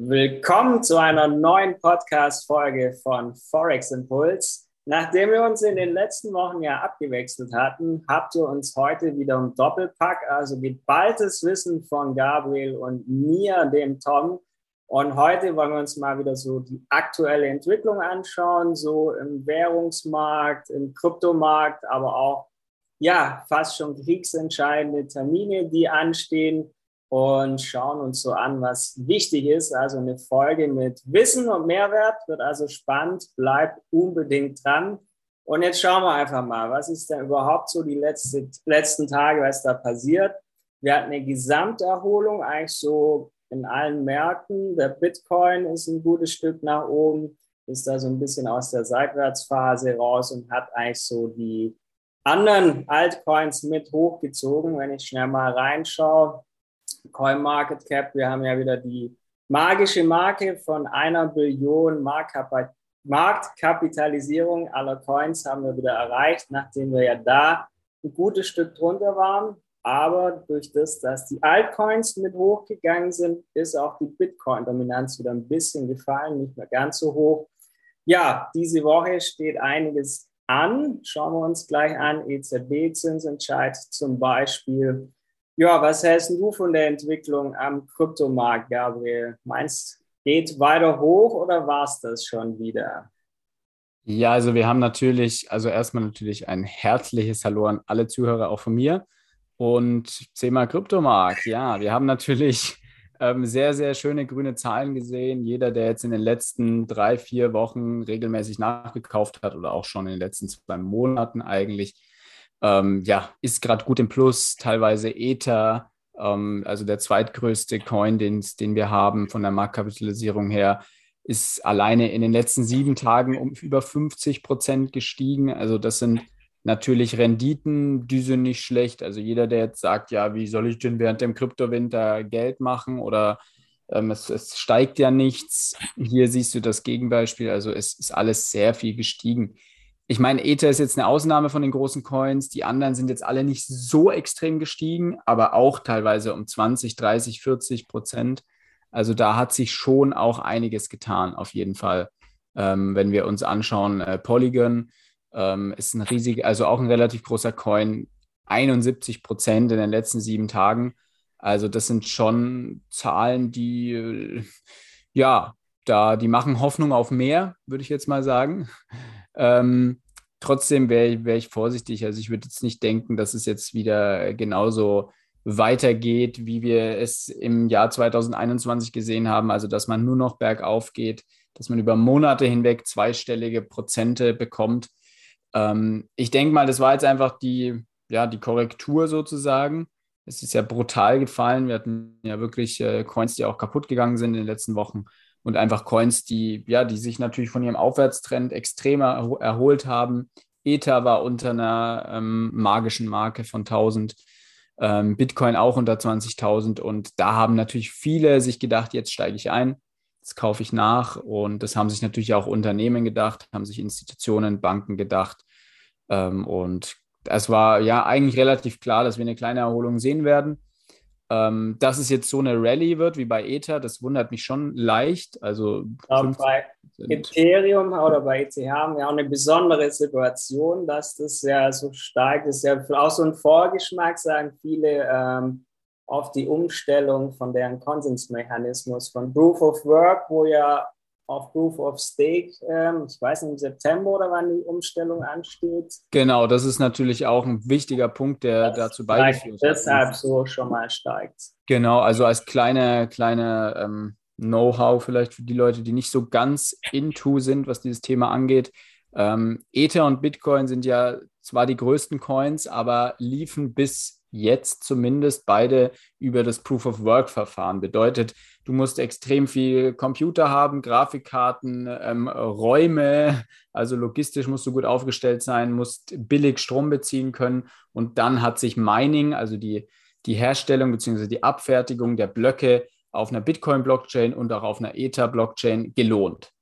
Willkommen zu einer neuen Podcast-Folge von Forex Impuls. Nachdem wir uns in den letzten Wochen ja abgewechselt hatten, habt ihr uns heute wieder im Doppelpack, also geballtes Wissen von Gabriel und mir, dem Tom. Und heute wollen wir uns mal wieder so die aktuelle Entwicklung anschauen, so im Währungsmarkt, im Kryptomarkt, aber auch ja fast schon kriegsentscheidende Termine, die anstehen und schauen uns so an, was wichtig ist. Also eine Folge mit Wissen und Mehrwert wird also spannend. Bleibt unbedingt dran. Und jetzt schauen wir einfach mal, was ist denn überhaupt so die letzte, letzten Tage, was da passiert. Wir hatten eine Gesamterholung eigentlich so in allen Märkten. Der Bitcoin ist ein gutes Stück nach oben, ist da so ein bisschen aus der Seitwärtsphase raus und hat eigentlich so die anderen Altcoins mit hochgezogen. Wenn ich schnell mal reinschaue, CoinMarketCap, wir haben ja wieder die magische Marke von einer Billion Marktkapitalisierung aller Coins haben wir wieder erreicht, nachdem wir ja da ein gutes Stück drunter waren. Aber durch das, dass die Altcoins mit hochgegangen sind, ist auch die Bitcoin-Dominanz wieder ein bisschen gefallen, nicht mehr ganz so hoch. Ja, diese Woche steht einiges an. Schauen wir uns gleich an. EZB-Zinsentscheid zum Beispiel. Ja, was hältst du von der Entwicklung am Kryptomarkt, Gabriel? Meinst geht weiter hoch oder war es das schon wieder? Ja, also wir haben natürlich, also erstmal natürlich ein herzliches Hallo an alle Zuhörer, auch von mir. Und Thema Kryptomarkt, ja, wir haben natürlich ähm, sehr, sehr schöne grüne Zahlen gesehen. Jeder, der jetzt in den letzten drei, vier Wochen regelmäßig nachgekauft hat oder auch schon in den letzten zwei Monaten eigentlich, ähm, ja, ist gerade gut im Plus, teilweise Ether, ähm, also der zweitgrößte Coin, den, den wir haben von der Marktkapitalisierung her, ist alleine in den letzten sieben Tagen um über 50 Prozent gestiegen. Also das sind natürlich Renditen, die sind nicht schlecht. Also jeder, der jetzt sagt, ja, wie soll ich denn während dem Kryptowinter Geld machen oder ähm, es, es, steigt ja nichts. Hier siehst du das Gegenbeispiel. Also es ist alles sehr viel gestiegen ich meine, Ether ist jetzt eine Ausnahme von den großen Coins. Die anderen sind jetzt alle nicht so extrem gestiegen, aber auch teilweise um 20, 30, 40 Prozent. Also da hat sich schon auch einiges getan, auf jeden Fall. Ähm, wenn wir uns anschauen, äh, Polygon ähm, ist ein riesig, also auch ein relativ großer Coin, 71 Prozent in den letzten sieben Tagen. Also das sind schon Zahlen, die äh, ja, da, die machen Hoffnung auf mehr, würde ich jetzt mal sagen. Ähm, trotzdem wäre wär ich vorsichtig. Also ich würde jetzt nicht denken, dass es jetzt wieder genauso weitergeht, wie wir es im Jahr 2021 gesehen haben. Also dass man nur noch bergauf geht, dass man über Monate hinweg zweistellige Prozente bekommt. Ähm, ich denke mal, das war jetzt einfach die, ja, die Korrektur sozusagen. Es ist ja brutal gefallen. Wir hatten ja wirklich äh, Coins, die auch kaputt gegangen sind in den letzten Wochen und einfach Coins, die, ja, die sich natürlich von ihrem Aufwärtstrend extrem erholt haben. Ether war unter einer ähm, magischen Marke von 1000, ähm, Bitcoin auch unter 20.000 und da haben natürlich viele sich gedacht, jetzt steige ich ein, jetzt kaufe ich nach und das haben sich natürlich auch Unternehmen gedacht, haben sich Institutionen, Banken gedacht ähm, und es war ja eigentlich relativ klar, dass wir eine kleine Erholung sehen werden. Ähm, dass es jetzt so eine Rallye wird wie bei Ether, das wundert mich schon leicht. Also bei Ethereum oder bei ETH haben wir auch eine besondere Situation, dass das ja so stark ist. Ja, auch so ein Vorgeschmack, sagen viele, ähm, auf die Umstellung von deren Konsensmechanismus von Proof of Work, wo ja auf Proof of Stake, ähm, ich weiß nicht, im September oder wann die Umstellung ansteht. Genau, das ist natürlich auch ein wichtiger Punkt, der das dazu beigeführt hat. Deshalb so schon mal steigt. Genau, also als kleine, kleine ähm, Know-how vielleicht für die Leute, die nicht so ganz into sind, was dieses Thema angeht. Ähm, Ether und Bitcoin sind ja zwar die größten Coins, aber liefen bis jetzt zumindest beide über das Proof of Work Verfahren. Bedeutet, du musst extrem viel Computer haben, Grafikkarten, ähm, Räume, also logistisch musst du gut aufgestellt sein, musst billig Strom beziehen können und dann hat sich Mining, also die, die Herstellung bzw. die Abfertigung der Blöcke auf einer Bitcoin-Blockchain und auch auf einer Ether-Blockchain gelohnt.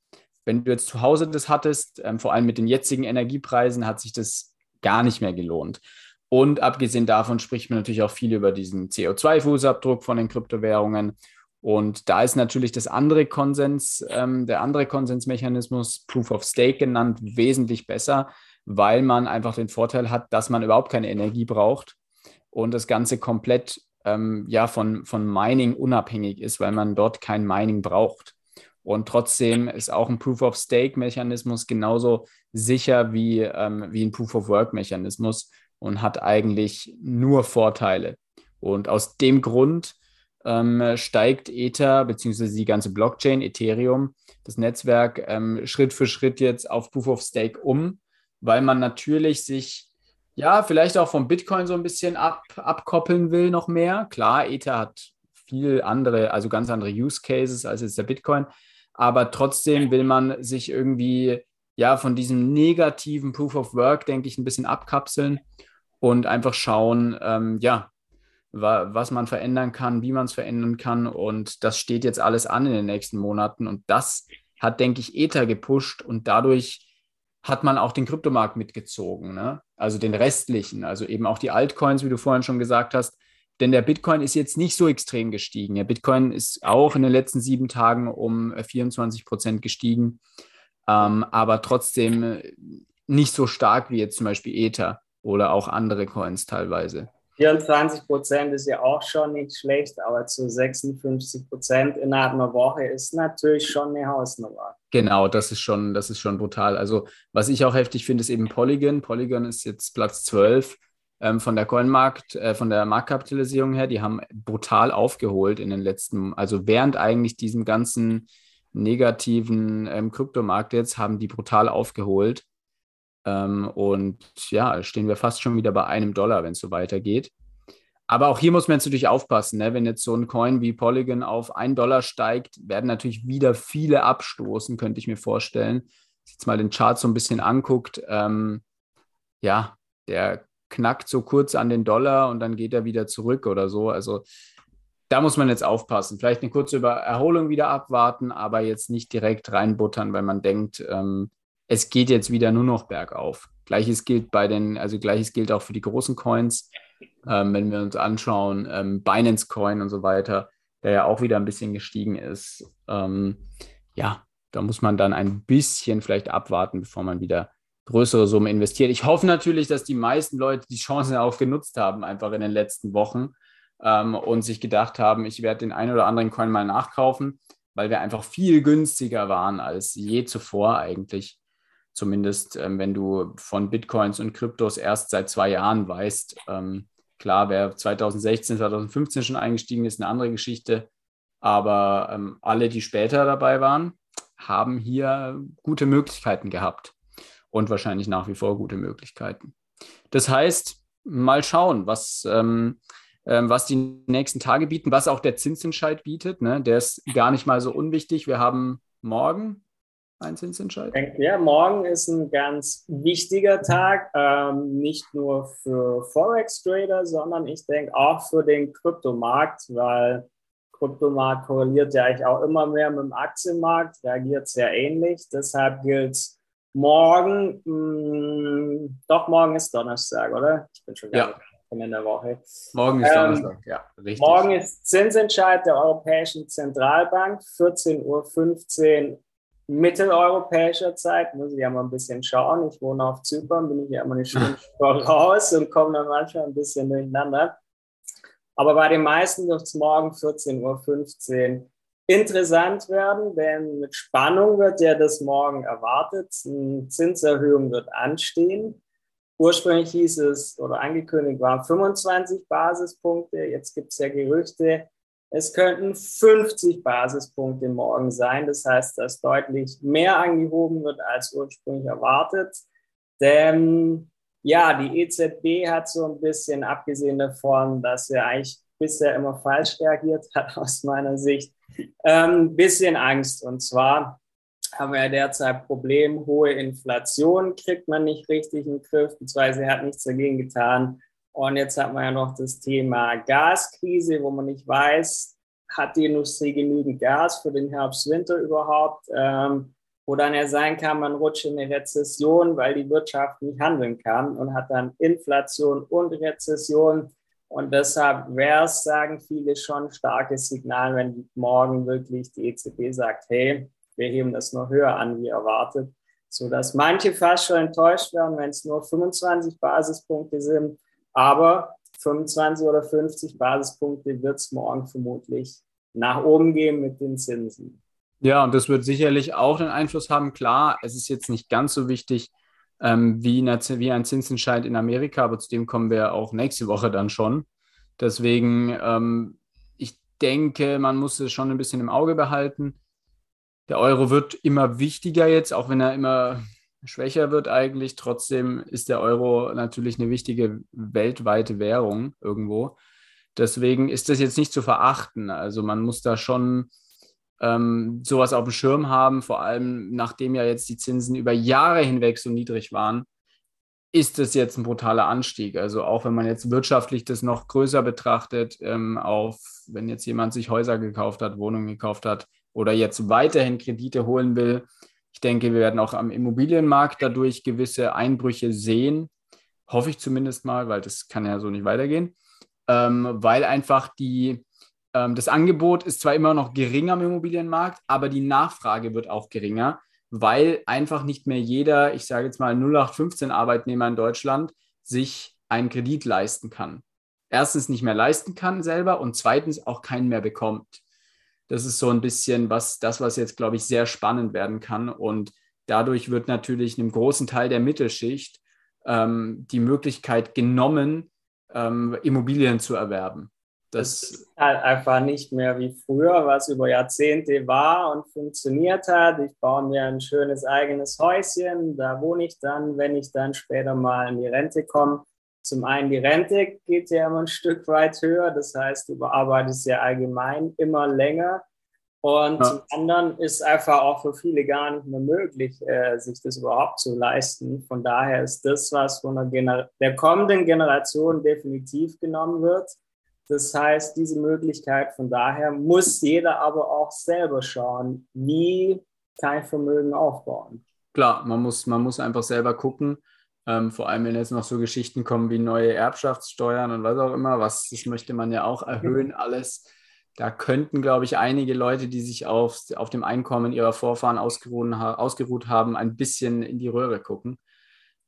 Wenn du jetzt zu Hause das hattest, ähm, vor allem mit den jetzigen Energiepreisen, hat sich das gar nicht mehr gelohnt. Und abgesehen davon spricht man natürlich auch viel über diesen CO2-Fußabdruck von den Kryptowährungen. Und da ist natürlich das andere Konsens, ähm, der andere Konsensmechanismus, Proof of Stake genannt, wesentlich besser, weil man einfach den Vorteil hat, dass man überhaupt keine Energie braucht und das Ganze komplett ähm, ja, von, von Mining unabhängig ist, weil man dort kein Mining braucht. Und trotzdem ist auch ein Proof of Stake-Mechanismus genauso sicher wie, ähm, wie ein Proof of Work-Mechanismus und hat eigentlich nur Vorteile. Und aus dem Grund ähm, steigt Ether bzw. die ganze Blockchain, Ethereum, das Netzwerk ähm, Schritt für Schritt jetzt auf Proof of Stake um, weil man natürlich sich ja vielleicht auch vom Bitcoin so ein bisschen ab, abkoppeln will noch mehr. Klar, Ether hat viel andere, also ganz andere Use Cases als jetzt der Bitcoin, aber trotzdem will man sich irgendwie ja von diesem negativen Proof of Work, denke ich, ein bisschen abkapseln und einfach schauen, ähm, ja, wa was man verändern kann, wie man es verändern kann. Und das steht jetzt alles an in den nächsten Monaten. Und das hat, denke ich, Ether gepusht und dadurch hat man auch den Kryptomarkt mitgezogen, ne? also den restlichen, also eben auch die Altcoins, wie du vorhin schon gesagt hast. Denn der Bitcoin ist jetzt nicht so extrem gestiegen. Der Bitcoin ist auch in den letzten sieben Tagen um 24 Prozent gestiegen, ähm, aber trotzdem nicht so stark wie jetzt zum Beispiel Ether oder auch andere Coins teilweise. 24 Prozent ist ja auch schon nicht schlecht, aber zu 56 Prozent innerhalb einer Woche ist natürlich schon eine Hausnummer. Genau, das ist schon, das ist schon brutal. Also, was ich auch heftig finde, ist eben Polygon. Polygon ist jetzt Platz 12 ähm, von der Coinmarkt, äh, von der Marktkapitalisierung her. Die haben brutal aufgeholt in den letzten, also während eigentlich diesem ganzen negativen ähm, Kryptomarkt jetzt, haben die brutal aufgeholt. Ähm, und ja, stehen wir fast schon wieder bei einem Dollar, wenn es so weitergeht. Aber auch hier muss man natürlich aufpassen, ne? wenn jetzt so ein Coin wie Polygon auf einen Dollar steigt, werden natürlich wieder viele abstoßen, könnte ich mir vorstellen. Jetzt mal den Chart so ein bisschen anguckt, ähm, ja, der knackt so kurz an den Dollar und dann geht er wieder zurück oder so. Also da muss man jetzt aufpassen. Vielleicht eine kurze Erholung wieder abwarten, aber jetzt nicht direkt reinbuttern, weil man denkt, ähm, es geht jetzt wieder nur noch bergauf. Gleiches gilt bei den, also gleiches gilt auch für die großen Coins. Ähm, wenn wir uns anschauen, ähm, Binance Coin und so weiter, der ja auch wieder ein bisschen gestiegen ist. Ähm, ja, da muss man dann ein bisschen vielleicht abwarten, bevor man wieder größere Summen investiert. Ich hoffe natürlich, dass die meisten Leute die Chance auch genutzt haben, einfach in den letzten Wochen ähm, und sich gedacht haben, ich werde den einen oder anderen Coin mal nachkaufen, weil wir einfach viel günstiger waren als je zuvor eigentlich. Zumindest, ähm, wenn du von Bitcoins und Kryptos erst seit zwei Jahren weißt. Ähm, klar, wer 2016, 2015 schon eingestiegen ist, eine andere Geschichte. Aber ähm, alle, die später dabei waren, haben hier gute Möglichkeiten gehabt und wahrscheinlich nach wie vor gute Möglichkeiten. Das heißt, mal schauen, was, ähm, ähm, was die nächsten Tage bieten, was auch der Zinsentscheid bietet. Ne? Der ist gar nicht mal so unwichtig. Wir haben morgen, ein Zinsentscheid? Ja, morgen ist ein ganz wichtiger Tag, ähm, nicht nur für Forex-Trader, sondern ich denke auch für den Kryptomarkt, weil Kryptomarkt korreliert ja eigentlich auch immer mehr mit dem Aktienmarkt, reagiert sehr ähnlich. Deshalb gilt es morgen, mh, hm, doch morgen ist Donnerstag, oder? Ich bin schon ja. in der Woche. Morgen ist ähm, Donnerstag, ja, richtig. Morgen ist Zinsentscheid der Europäischen Zentralbank, 14.15 Uhr mitteleuropäischer Zeit, muss ich ja mal ein bisschen schauen. Ich wohne auf Zypern, bin ich ja immer eine Stunde voraus und komme dann manchmal ein bisschen durcheinander. Aber bei den meisten wird es morgen 14.15 Uhr interessant werden, denn mit Spannung wird ja das morgen erwartet. Eine Zinserhöhung wird anstehen. Ursprünglich hieß es oder angekündigt waren 25 Basispunkte. Jetzt gibt es ja Gerüchte, es könnten 50 Basispunkte morgen sein. Das heißt, dass deutlich mehr angehoben wird als ursprünglich erwartet. Denn ja, die EZB hat so ein bisschen, abgesehen davon, dass sie eigentlich bisher immer falsch reagiert hat, aus meiner Sicht, ein ähm, bisschen Angst. Und zwar haben wir ja derzeit Problem, hohe Inflation kriegt man nicht richtig in den Griff, beziehungsweise hat nichts dagegen getan, und jetzt hat man ja noch das Thema Gaskrise, wo man nicht weiß, hat die Industrie genügend Gas für den Herbst, Winter überhaupt? Ähm, wo dann ja sein kann, man rutscht in eine Rezession, weil die Wirtschaft nicht handeln kann und hat dann Inflation und Rezession. Und deshalb wäre es, sagen viele, schon ein starkes Signal, wenn morgen wirklich die EZB sagt, hey, wir heben das noch höher an, wie erwartet, sodass manche fast schon enttäuscht werden, wenn es nur 25 Basispunkte sind. Aber 25 oder 50 Basispunkte wird es morgen vermutlich nach oben gehen mit den Zinsen. Ja, und das wird sicherlich auch einen Einfluss haben. Klar, es ist jetzt nicht ganz so wichtig ähm, wie, eine, wie, ein Zinsentscheid in Amerika, aber zu dem kommen wir auch nächste Woche dann schon. Deswegen, ähm, ich denke, man muss es schon ein bisschen im Auge behalten. Der Euro wird immer wichtiger jetzt, auch wenn er immer schwächer wird eigentlich. Trotzdem ist der Euro natürlich eine wichtige weltweite Währung irgendwo. Deswegen ist das jetzt nicht zu verachten. Also man muss da schon ähm, sowas auf dem Schirm haben, vor allem nachdem ja jetzt die Zinsen über Jahre hinweg so niedrig waren, ist das jetzt ein brutaler Anstieg. Also auch wenn man jetzt wirtschaftlich das noch größer betrachtet, ähm, auf wenn jetzt jemand sich Häuser gekauft hat, Wohnungen gekauft hat oder jetzt weiterhin Kredite holen will, ich denke, wir werden auch am Immobilienmarkt dadurch gewisse Einbrüche sehen. Hoffe ich zumindest mal, weil das kann ja so nicht weitergehen. Ähm, weil einfach die, ähm, das Angebot ist zwar immer noch geringer am Immobilienmarkt, aber die Nachfrage wird auch geringer, weil einfach nicht mehr jeder, ich sage jetzt mal 0815 Arbeitnehmer in Deutschland, sich einen Kredit leisten kann. Erstens nicht mehr leisten kann selber und zweitens auch keinen mehr bekommt das ist so ein bisschen was, das, was jetzt, glaube ich, sehr spannend werden kann. Und dadurch wird natürlich einem großen Teil der Mittelschicht ähm, die Möglichkeit genommen, ähm, Immobilien zu erwerben. Das, das ist halt einfach nicht mehr wie früher, was über Jahrzehnte war und funktioniert hat. Ich baue mir ein schönes eigenes Häuschen, da wohne ich dann, wenn ich dann später mal in die Rente komme. Zum einen die Rente geht ja immer ein Stück weit höher, das heißt, du bearbeitest ja allgemein immer länger. Und ja. zum anderen ist einfach auch für viele gar nicht mehr möglich, äh, sich das überhaupt zu leisten. Von daher ist das, was von der, Gener der kommenden Generation definitiv genommen wird. Das heißt, diese Möglichkeit, von daher muss jeder aber auch selber schauen, wie ich Vermögen aufbauen. Klar, man muss, man muss einfach selber gucken, ähm, vor allem, wenn jetzt noch so Geschichten kommen wie neue Erbschaftssteuern und was auch immer, was das möchte man ja auch erhöhen, alles. Da könnten, glaube ich, einige Leute, die sich auf, auf dem Einkommen ihrer Vorfahren ausgeruht, ausgeruht haben, ein bisschen in die Röhre gucken.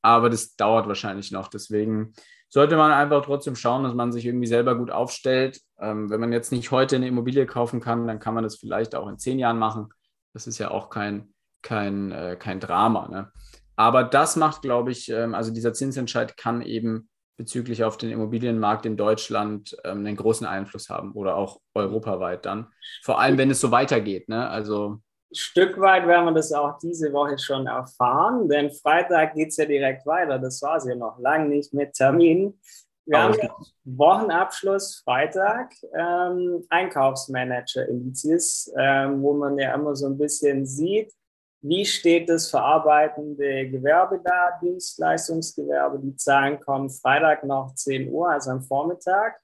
Aber das dauert wahrscheinlich noch. Deswegen sollte man einfach trotzdem schauen, dass man sich irgendwie selber gut aufstellt. Ähm, wenn man jetzt nicht heute eine Immobilie kaufen kann, dann kann man das vielleicht auch in zehn Jahren machen. Das ist ja auch kein, kein, äh, kein Drama. Ne? Aber das macht, glaube ich, ähm, also dieser Zinsentscheid kann eben bezüglich auf den Immobilienmarkt in Deutschland ähm, einen großen Einfluss haben oder auch europaweit dann. Vor allem, wenn es so weitergeht. Ne? Also Stück weit werden wir das auch diese Woche schon erfahren, denn Freitag geht es ja direkt weiter. Das war es ja noch lange nicht mit Termin. Wir haben ja Wochenabschluss Freitag, ähm, Einkaufsmanager-Indizes, ähm, wo man ja immer so ein bisschen sieht, wie steht das verarbeitende Gewerbe da, Dienstleistungsgewerbe? Die Zahlen kommen Freitag noch 10 Uhr, also am Vormittag.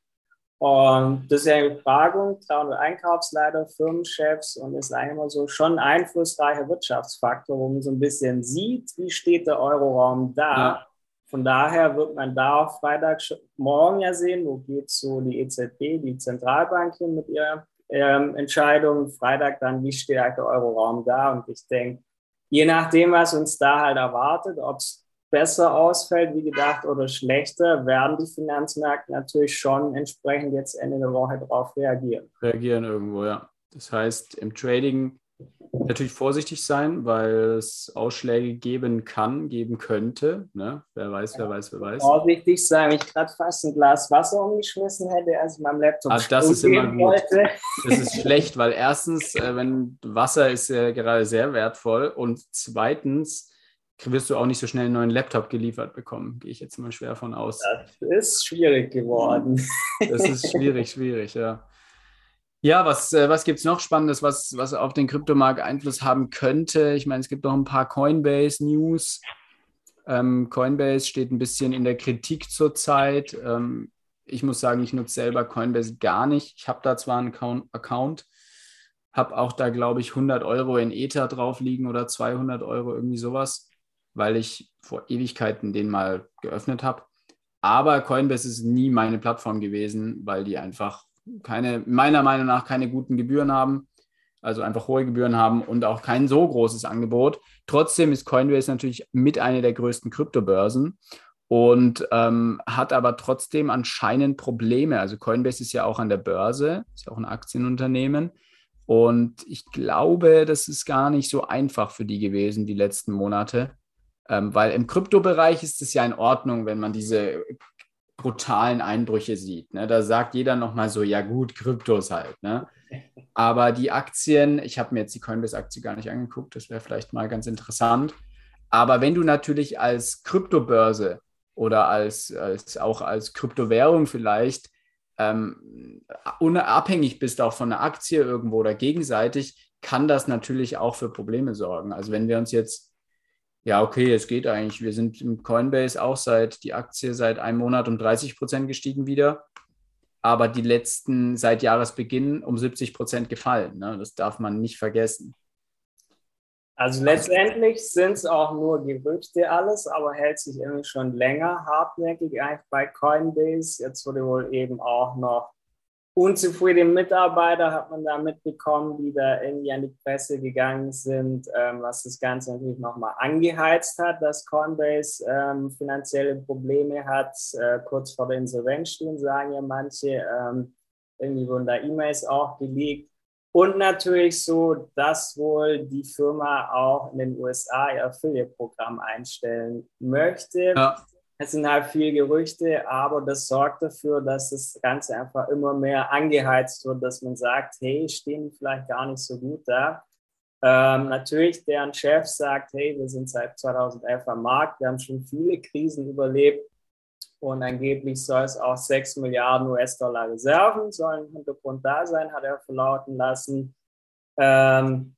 Und das ist ja eine Befragung, 300 Einkaufsleiter, Firmenchefs und ist eigentlich immer so schon ein einflussreicher Wirtschaftsfaktor, wo man so ein bisschen sieht, wie steht der Euroraum da. Ja. Von daher wird man da auch Freitag morgen ja sehen, wo geht so die EZB, die Zentralbank hin mit ihrer ähm, Entscheidung. Freitag dann, wie halt der Euroraum da? Und ich denke, je nachdem, was uns da halt erwartet, ob es besser ausfällt, wie gedacht, oder schlechter, werden die Finanzmärkte natürlich schon entsprechend jetzt Ende der Woche darauf reagieren. Reagieren irgendwo, ja. Das heißt, im Trading natürlich vorsichtig sein, weil es Ausschläge geben kann, geben könnte. Ne? Wer weiß, wer weiß, wer weiß. Vorsichtig sein, wenn ich gerade fast ein Glas Wasser umgeschmissen hätte, als ich meinem Laptop ah, das ist immer gut. Wollte. Das ist schlecht, weil erstens, äh, wenn Wasser ist ja gerade sehr wertvoll und zweitens wirst du auch nicht so schnell einen neuen Laptop geliefert bekommen. Gehe ich jetzt mal schwer von aus. Das ist schwierig geworden. Das ist schwierig, schwierig, ja. Ja, was, äh, was gibt es noch Spannendes, was, was auf den Kryptomarkt Einfluss haben könnte? Ich meine, es gibt noch ein paar Coinbase-News. Ähm, Coinbase steht ein bisschen in der Kritik zurzeit. Ähm, ich muss sagen, ich nutze selber Coinbase gar nicht. Ich habe da zwar einen Account, habe auch da, glaube ich, 100 Euro in Ether drauf liegen oder 200 Euro, irgendwie sowas, weil ich vor Ewigkeiten den mal geöffnet habe. Aber Coinbase ist nie meine Plattform gewesen, weil die einfach keine, meiner Meinung nach keine guten Gebühren haben, also einfach hohe Gebühren haben und auch kein so großes Angebot. Trotzdem ist Coinbase natürlich mit einer der größten Kryptobörsen und ähm, hat aber trotzdem anscheinend Probleme. Also Coinbase ist ja auch an der Börse, ist ja auch ein Aktienunternehmen. Und ich glaube, das ist gar nicht so einfach für die gewesen, die letzten Monate. Ähm, weil im Kryptobereich ist es ja in Ordnung, wenn man diese brutalen Einbrüche sieht. Ne? Da sagt jeder nochmal so, ja gut, Kryptos halt. Ne? Aber die Aktien, ich habe mir jetzt die Coinbase-Aktie gar nicht angeguckt, das wäre vielleicht mal ganz interessant. Aber wenn du natürlich als Kryptobörse oder als, als auch als Kryptowährung vielleicht ähm, unabhängig bist auch von einer Aktie irgendwo oder gegenseitig, kann das natürlich auch für Probleme sorgen. Also wenn wir uns jetzt, ja, okay, es geht eigentlich, wir sind im Coinbase auch seit die Aktie seit einem Monat um 30 Prozent gestiegen wieder, aber die letzten seit Jahresbeginn um 70 Prozent gefallen. Ne? Das darf man nicht vergessen. Also letztendlich sind es auch nur Gerüchte alles, aber hält sich irgendwie schon länger hartnäckig eigentlich bei Coinbase. Jetzt wurde wohl eben auch noch unzufriedene Mitarbeiter, hat man da mitbekommen, die da irgendwie an die Presse gegangen sind, ähm, was das Ganze natürlich nochmal angeheizt hat, dass Coinbase ähm, finanzielle Probleme hat, äh, kurz vor der Insolvenz stehen, sagen ja manche. Ähm, irgendwie wurden da E-Mails auch geleakt. Und natürlich so, dass wohl die Firma auch in den USA ihr Affiliate-Programm einstellen möchte. Ja. Es sind halt viele Gerüchte, aber das sorgt dafür, dass das Ganze einfach immer mehr angeheizt wird, dass man sagt, hey, stehen vielleicht gar nicht so gut da. Ähm, natürlich, deren Chef sagt, hey, wir sind seit 2011 am Markt, wir haben schon viele Krisen überlebt und angeblich soll es auch 6 Milliarden US-Dollar Reserven sollen im Hintergrund da sein, hat er verlauten lassen. Ähm,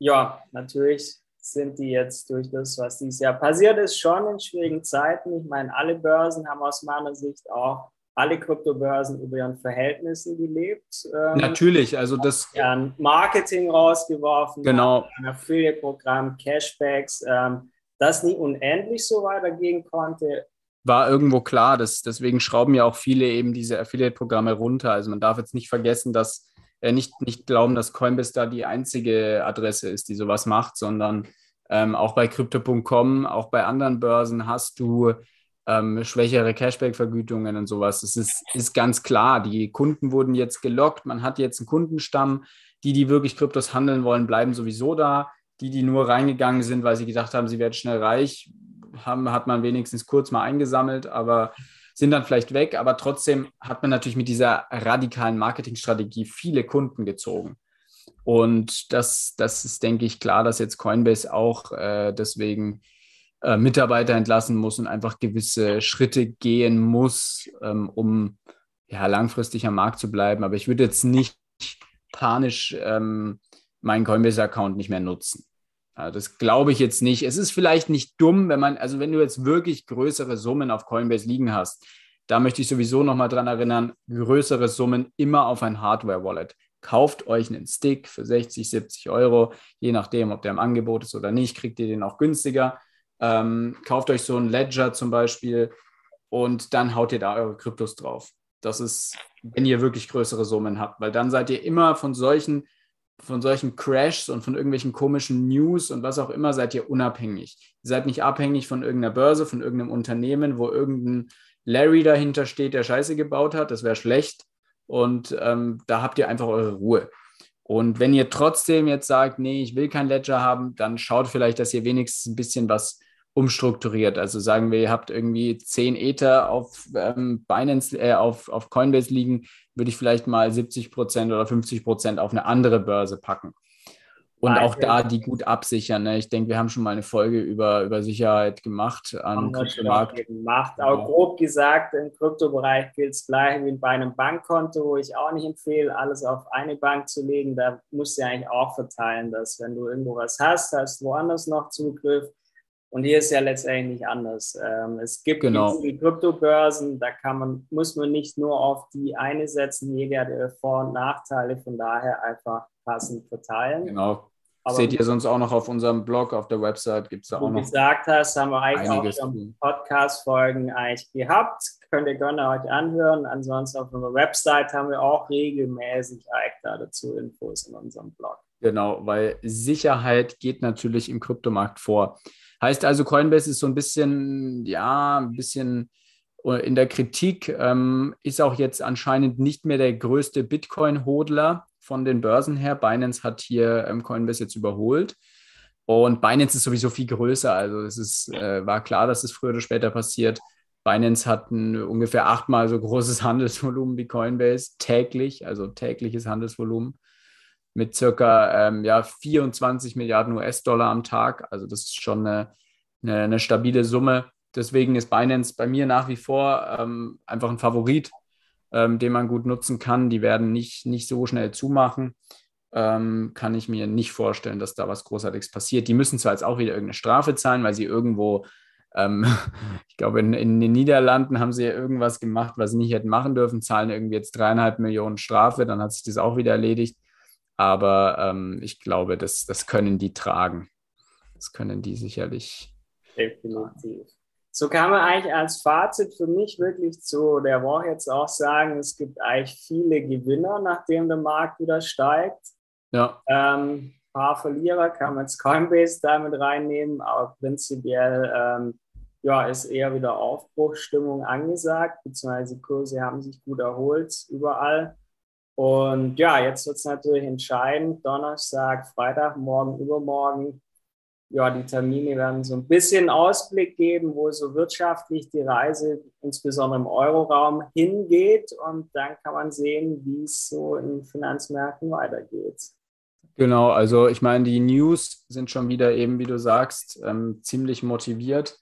ja, natürlich sind die jetzt durch das, was dieses Jahr passiert ist, schon in schwierigen Zeiten. Ich meine, alle Börsen haben aus meiner Sicht auch alle Kryptobörsen über ihren Verhältnissen gelebt. Ähm, Natürlich, also das. Ja, Marketing rausgeworfen, genau. ein Affiliate-Programm, Cashbacks, ähm, das nie unendlich so weitergehen konnte war irgendwo klar. Dass, deswegen schrauben ja auch viele eben diese Affiliate-Programme runter. Also man darf jetzt nicht vergessen, dass äh, nicht, nicht glauben, dass Coinbase da die einzige Adresse ist, die sowas macht, sondern ähm, auch bei Crypto.com, auch bei anderen Börsen hast du ähm, schwächere Cashback-Vergütungen und sowas. Das ist, ist ganz klar. Die Kunden wurden jetzt gelockt, man hat jetzt einen Kundenstamm. Die, die wirklich Kryptos handeln wollen, bleiben sowieso da. Die, die nur reingegangen sind, weil sie gedacht haben, sie werden schnell reich, haben, hat man wenigstens kurz mal eingesammelt, aber sind dann vielleicht weg. Aber trotzdem hat man natürlich mit dieser radikalen Marketingstrategie viele Kunden gezogen. Und das, das ist, denke ich, klar, dass jetzt Coinbase auch äh, deswegen äh, Mitarbeiter entlassen muss und einfach gewisse Schritte gehen muss, ähm, um ja, langfristig am Markt zu bleiben. Aber ich würde jetzt nicht panisch ähm, meinen Coinbase-Account nicht mehr nutzen. Das glaube ich jetzt nicht. Es ist vielleicht nicht dumm, wenn man, also wenn du jetzt wirklich größere Summen auf Coinbase liegen hast, da möchte ich sowieso nochmal dran erinnern, größere Summen immer auf ein Hardware-Wallet. Kauft euch einen Stick für 60, 70 Euro, je nachdem, ob der im Angebot ist oder nicht, kriegt ihr den auch günstiger. Ähm, kauft euch so einen Ledger zum Beispiel und dann haut ihr da eure Kryptos drauf. Das ist, wenn ihr wirklich größere Summen habt, weil dann seid ihr immer von solchen von solchen Crashs und von irgendwelchen komischen News und was auch immer seid ihr unabhängig. Ihr seid nicht abhängig von irgendeiner Börse, von irgendeinem Unternehmen, wo irgendein Larry dahinter steht, der Scheiße gebaut hat. Das wäre schlecht. Und ähm, da habt ihr einfach eure Ruhe. Und wenn ihr trotzdem jetzt sagt, nee, ich will kein Ledger haben, dann schaut vielleicht, dass ihr wenigstens ein bisschen was umstrukturiert. Also sagen wir, ihr habt irgendwie 10 Ether auf ähm, Binance, äh, auf, auf Coinbase liegen, würde ich vielleicht mal 70 Prozent oder 50 Prozent auf eine andere Börse packen. Und auch da die gut absichern. Ne? Ich denke, wir haben schon mal eine Folge über, über Sicherheit gemacht am Kryptomarkt. Gemacht. Auch grob gesagt, im Kryptobereich gilt es gleich wie bei einem Bankkonto, wo ich auch nicht empfehle, alles auf eine Bank zu legen. Da musst du ja eigentlich auch verteilen, dass wenn du irgendwo was hast, hast du woanders noch Zugriff. Und hier ist ja letztendlich nicht anders. Ähm, es gibt genau. die Kryptobörsen, da kann man, muss man nicht nur auf die eine setzen, jeder hat Vor- und Nachteile, von daher einfach passend verteilen. Genau. Aber Seht ihr sonst auch noch auf unserem Blog, auf der Website gibt es da auch noch. Wie du gesagt hast, haben wir eigentlich auch schon Podcast-Folgen eigentlich gehabt. Könnt ihr gerne euch anhören. Ansonsten auf unserer Website haben wir auch regelmäßig eigentlich da dazu Infos in unserem Blog. Genau, weil Sicherheit geht natürlich im Kryptomarkt vor. Heißt also, Coinbase ist so ein bisschen, ja, ein bisschen in der Kritik, ähm, ist auch jetzt anscheinend nicht mehr der größte Bitcoin-Hodler von den Börsen her. Binance hat hier ähm, Coinbase jetzt überholt. Und Binance ist sowieso viel größer. Also es ist, äh, war klar, dass es früher oder später passiert. Binance hat ein ungefähr achtmal so großes Handelsvolumen wie Coinbase täglich, also tägliches Handelsvolumen mit circa ähm, ja, 24 Milliarden US-Dollar am Tag. Also das ist schon eine, eine, eine, stabile Summe. Deswegen ist Binance bei mir nach wie vor ähm, einfach ein Favorit, ähm, den man gut nutzen kann. Die werden nicht, nicht so schnell zumachen. Ähm, kann ich mir nicht vorstellen, dass da was Großartiges passiert. Die müssen zwar jetzt auch wieder irgendeine Strafe zahlen, weil sie irgendwo, ähm, ich glaube, in, in, den Niederlanden haben sie ja irgendwas gemacht, was sie nicht hätten machen dürfen, zahlen irgendwie jetzt dreieinhalb Millionen Strafe, dann hat sich das auch wieder erledigt. Aber ähm, ich glaube, das, das können die tragen. Das können die sicherlich. Definitiv. So kann man eigentlich als Fazit für mich wirklich zu der Woche jetzt auch sagen, es gibt eigentlich viele Gewinner, nachdem der Markt wieder steigt. Ja. Ähm, ein paar Verlierer kann man jetzt Coinbase damit reinnehmen, aber prinzipiell ähm, ja, ist eher wieder Aufbruchstimmung angesagt, beziehungsweise Kurse haben sich gut erholt überall. Und ja, jetzt wird es natürlich entscheidend, Donnerstag, Freitag, morgen, übermorgen, ja, die Termine werden so ein bisschen Ausblick geben, wo so wirtschaftlich die Reise insbesondere im Euroraum hingeht. Und dann kann man sehen, wie es so in Finanzmärkten weitergeht. Genau, also ich meine, die News sind schon wieder eben, wie du sagst, ähm, ziemlich motiviert.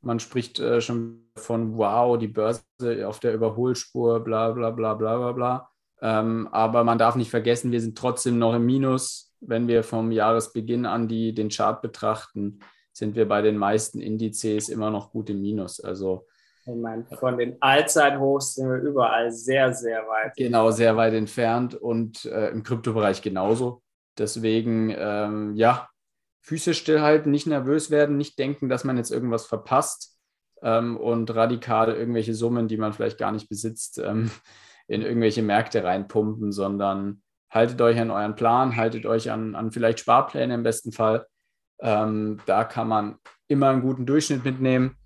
Man spricht äh, schon von, wow, die Börse auf der Überholspur, bla bla bla bla bla bla. Ähm, aber man darf nicht vergessen, wir sind trotzdem noch im Minus wenn wir vom Jahresbeginn an die, den Chart betrachten, sind wir bei den meisten Indizes immer noch gut im Minus. Also ich meine, von den Allzeithochs sind wir überall sehr, sehr weit. Genau, sehr weit entfernt und äh, im Kryptobereich genauso. Deswegen, ähm, ja, Füße stillhalten, nicht nervös werden, nicht denken, dass man jetzt irgendwas verpasst ähm, und radikal irgendwelche Summen, die man vielleicht gar nicht besitzt, ähm, in irgendwelche Märkte reinpumpen, sondern haltet euch an euren Plan, haltet euch an, an vielleicht Sparpläne im besten Fall. Ähm, da kann man immer einen guten Durchschnitt mitnehmen.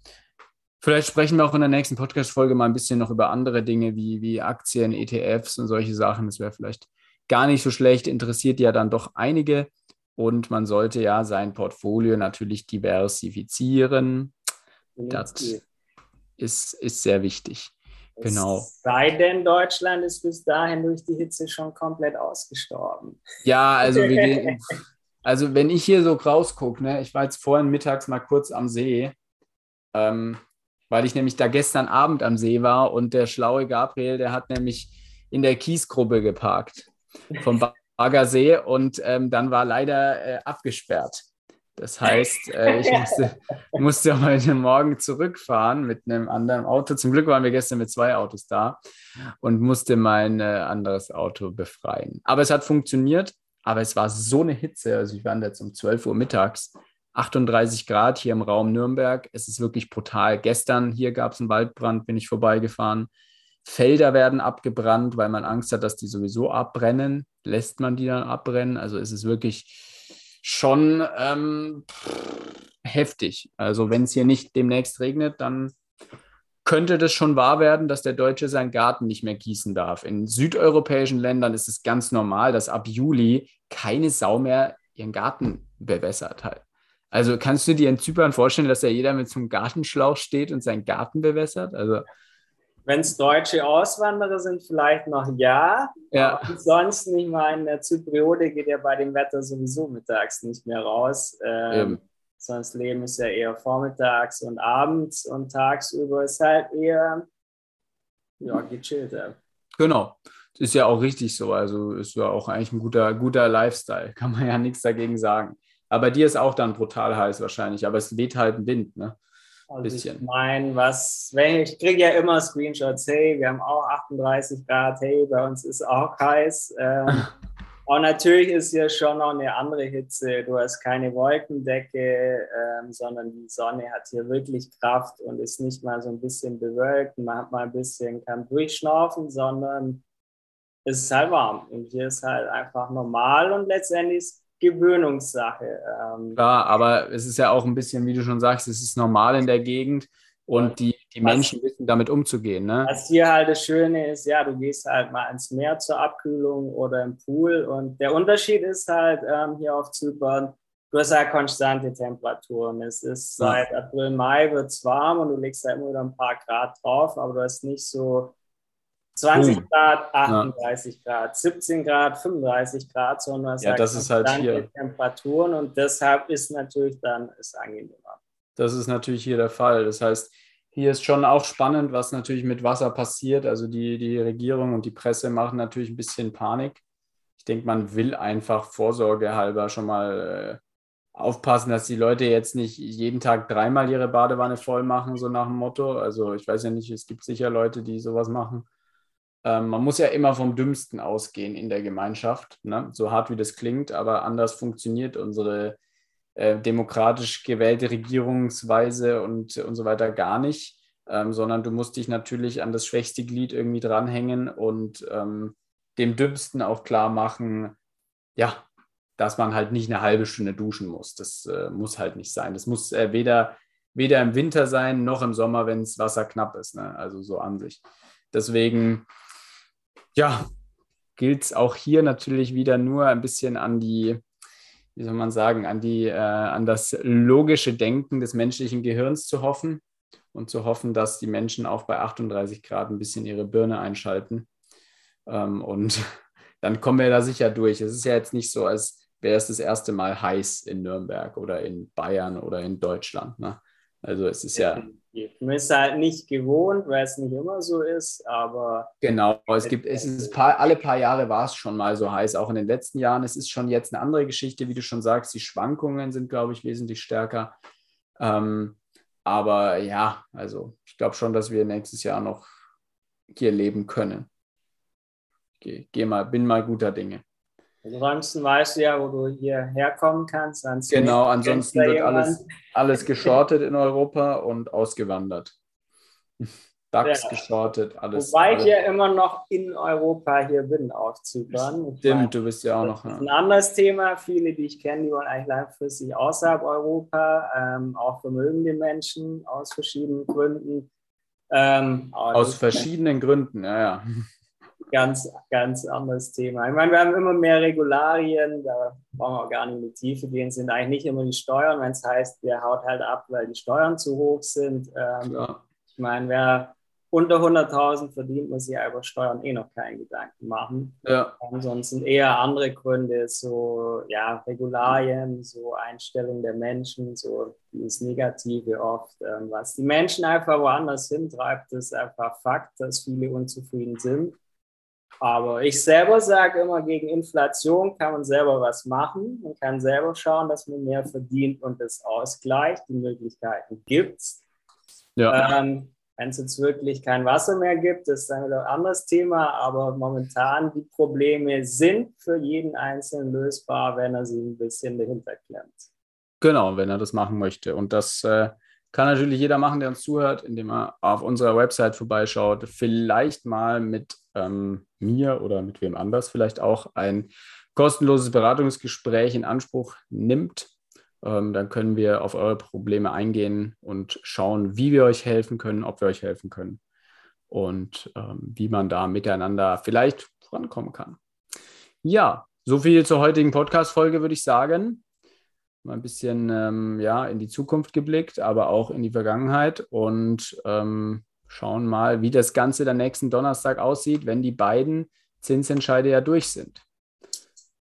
Vielleicht sprechen wir auch in der nächsten Podcast-Folge mal ein bisschen noch über andere Dinge wie, wie Aktien, ETFs und solche Sachen. Das wäre vielleicht gar nicht so schlecht, interessiert ja dann doch einige. Und man sollte ja sein Portfolio natürlich diversifizieren. Das ist, ist sehr wichtig. Genau. Es sei denn, Deutschland ist bis dahin durch die Hitze schon komplett ausgestorben. Ja, also, wir, also wenn ich hier so rausgucke, ne, ich war jetzt vorhin mittags mal kurz am See, ähm, weil ich nämlich da gestern Abend am See war und der schlaue Gabriel, der hat nämlich in der Kiesgruppe geparkt vom Baggersee und ähm, dann war leider äh, abgesperrt. Das heißt, äh, ich musste, musste heute Morgen zurückfahren mit einem anderen Auto. Zum Glück waren wir gestern mit zwei Autos da und musste mein äh, anderes Auto befreien. Aber es hat funktioniert, aber es war so eine Hitze. Also ich war jetzt um 12 Uhr mittags, 38 Grad hier im Raum Nürnberg. Es ist wirklich brutal. Gestern hier gab es einen Waldbrand, bin ich vorbeigefahren. Felder werden abgebrannt, weil man Angst hat, dass die sowieso abbrennen. Lässt man die dann abbrennen? Also es ist wirklich schon ähm, heftig. Also wenn es hier nicht demnächst regnet, dann könnte das schon wahr werden, dass der Deutsche seinen Garten nicht mehr gießen darf. In südeuropäischen Ländern ist es ganz normal, dass ab Juli keine Sau mehr ihren Garten bewässert hat. Also kannst du dir in Zypern vorstellen, dass da jeder mit so einem Gartenschlauch steht und seinen Garten bewässert? Also wenn es deutsche Auswanderer sind, vielleicht noch ja. ja. Ansonsten, ich meine, der Zypriote geht ja bei dem Wetter sowieso mittags nicht mehr raus. Ähm, sonst Leben ist ja eher vormittags und abends und tagsüber ist halt eher ja, gechillter. Genau. Ist ja auch richtig so. Also ist ja auch eigentlich ein guter, guter Lifestyle. Kann man ja nichts dagegen sagen. Aber dir ist auch dann brutal heiß wahrscheinlich. Aber es weht halt ein Wind, ne? Also bisschen. ich meine, was, wenn ich kriege ja immer Screenshots, hey, wir haben auch 38 Grad, hey, bei uns ist auch heiß. Ähm, Aber natürlich ist hier schon noch eine andere Hitze. Du hast keine Wolkendecke, ähm, sondern die Sonne hat hier wirklich Kraft und ist nicht mal so ein bisschen bewölkt. Man hat mal ein bisschen, kann durchschnaufen, sondern es ist halt warm. Und hier ist halt einfach normal und letztendlich ist Gewöhnungssache. Ähm, Klar, aber es ist ja auch ein bisschen, wie du schon sagst, es ist normal in der Gegend und die, die Menschen wissen damit umzugehen. Ne? Was hier halt das Schöne ist, ja, du gehst halt mal ins Meer zur Abkühlung oder im Pool und der Unterschied ist halt ähm, hier auf Zypern, du hast halt konstante Temperaturen. Es ist seit April, Mai wird es warm und du legst da immer wieder ein paar Grad drauf, aber du hast nicht so 20 Boom. Grad, 38 ja. Grad, 17 Grad, 35 Grad, sondern ja, halt das ist halt hier. Temperaturen und deshalb ist natürlich dann es angenehmer. Das ist natürlich hier der Fall. Das heißt, hier ist schon auch spannend, was natürlich mit Wasser passiert. Also die, die Regierung und die Presse machen natürlich ein bisschen Panik. Ich denke, man will einfach vorsorgehalber schon mal äh, aufpassen, dass die Leute jetzt nicht jeden Tag dreimal ihre Badewanne voll machen, so nach dem Motto. Also ich weiß ja nicht, es gibt sicher Leute, die sowas machen. Ähm, man muss ja immer vom Dümmsten ausgehen in der Gemeinschaft, ne? so hart wie das klingt, aber anders funktioniert unsere äh, demokratisch gewählte Regierungsweise und, und so weiter gar nicht, ähm, sondern du musst dich natürlich an das schwächste Glied irgendwie dranhängen und ähm, dem Dümmsten auch klar machen, ja, dass man halt nicht eine halbe Stunde duschen muss. Das äh, muss halt nicht sein. Das muss äh, weder, weder im Winter sein noch im Sommer, wenn das Wasser knapp ist. Ne? Also so an sich. Deswegen ja, gilt es auch hier natürlich wieder nur ein bisschen an die, wie soll man sagen, an, die, äh, an das logische Denken des menschlichen Gehirns zu hoffen und zu hoffen, dass die Menschen auch bei 38 Grad ein bisschen ihre Birne einschalten. Ähm, und dann kommen wir da sicher durch. Es ist ja jetzt nicht so, als wäre es das erste Mal heiß in Nürnberg oder in Bayern oder in Deutschland. Ne? Also es ist ja. Man ist halt nicht gewohnt, weil es nicht immer so ist, aber. Genau, es gibt, es ist paar, alle paar Jahre war es schon mal so heiß, auch in den letzten Jahren. Es ist schon jetzt eine andere Geschichte, wie du schon sagst. Die Schwankungen sind, glaube ich, wesentlich stärker. Ähm, aber ja, also ich glaube schon, dass wir nächstes Jahr noch hier leben können. Geh, geh mal, bin mal guter Dinge. Ansonsten weißt du ja, wo du hier herkommen kannst. Ansonsten genau, ansonsten wird alles, alles geschortet in Europa und ausgewandert. DAX ja. geschortet, alles. Wobei alles. ich ja immer noch in Europa hier bin, auf Zypern. Stimmt, meine, du bist ja auch noch. Das ist ein anderes Thema. Viele, die ich kenne, die wollen eigentlich langfristig außerhalb Europa, ähm, auch vermögende Menschen aus verschiedenen Gründen. Ähm, aus verschiedenen Gründen, ja, ja ganz, ganz anderes Thema. Ich meine, wir haben immer mehr Regularien, da brauchen wir auch gar nicht in die Tiefe gehen, sind eigentlich nicht immer die Steuern, wenn es heißt, der haut halt ab, weil die Steuern zu hoch sind. Ähm, ich meine, wer unter 100.000 verdient, muss sich über Steuern eh noch keinen Gedanken machen. Ja. Ansonsten eher andere Gründe, so ja, Regularien, so Einstellung der Menschen, so dieses Negative oft. Ähm, was die Menschen einfach woanders hintreibt, ist einfach Fakt, dass viele unzufrieden sind. Aber ich selber sage immer, gegen Inflation kann man selber was machen. Man kann selber schauen, dass man mehr verdient und das ausgleicht. Die Möglichkeiten gibt es. Ja. Ähm, wenn es jetzt wirklich kein Wasser mehr gibt, ist dann wieder ein anderes Thema. Aber momentan die Probleme sind für jeden Einzelnen lösbar, wenn er sie ein bisschen dahinter klemmt. Genau, wenn er das machen möchte. Und das äh, kann natürlich jeder machen, der uns zuhört, indem er auf unserer Website vorbeischaut, vielleicht mal mit ähm, mir oder mit wem anders vielleicht auch ein kostenloses Beratungsgespräch in Anspruch nimmt. Ähm, dann können wir auf eure Probleme eingehen und schauen, wie wir euch helfen können, ob wir euch helfen können und ähm, wie man da miteinander vielleicht vorankommen kann. Ja, so viel zur heutigen Podcast-Folge, würde ich sagen mal ein bisschen ähm, ja, in die Zukunft geblickt, aber auch in die Vergangenheit und ähm, schauen mal, wie das Ganze dann nächsten Donnerstag aussieht, wenn die beiden Zinsentscheide ja durch sind.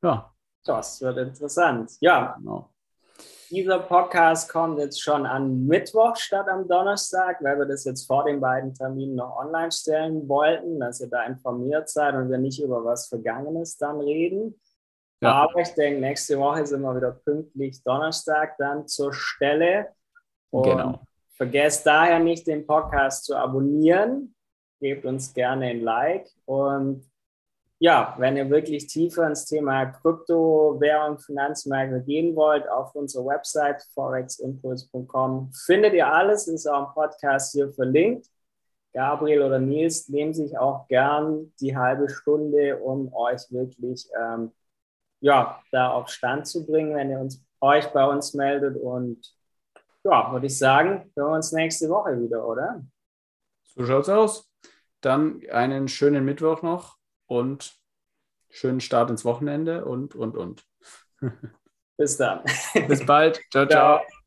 Ja. Das wird interessant. Ja. Genau. Dieser Podcast kommt jetzt schon am Mittwoch statt am Donnerstag, weil wir das jetzt vor den beiden Terminen noch online stellen wollten, dass ihr da informiert seid und wir nicht über was Vergangenes dann reden. Ja. Aber ich denke, nächste Woche sind wir wieder pünktlich Donnerstag dann zur Stelle. Und genau. Vergesst daher nicht, den Podcast zu abonnieren. Gebt uns gerne ein Like und ja, wenn ihr wirklich tiefer ins Thema Krypto, Währung, Finanzmärkte gehen wollt, auf unserer Website foreximpuls.com findet ihr alles, ist auch im Podcast hier verlinkt. Gabriel oder Nils nehmen sich auch gern die halbe Stunde, um euch wirklich ähm, ja, da auf Stand zu bringen, wenn ihr uns, euch bei uns meldet. Und ja, würde ich sagen, hören wir uns nächste Woche wieder, oder? So schaut's aus. Dann einen schönen Mittwoch noch und schönen Start ins Wochenende und, und, und. Bis dann. Bis bald. ciao. ciao. ciao.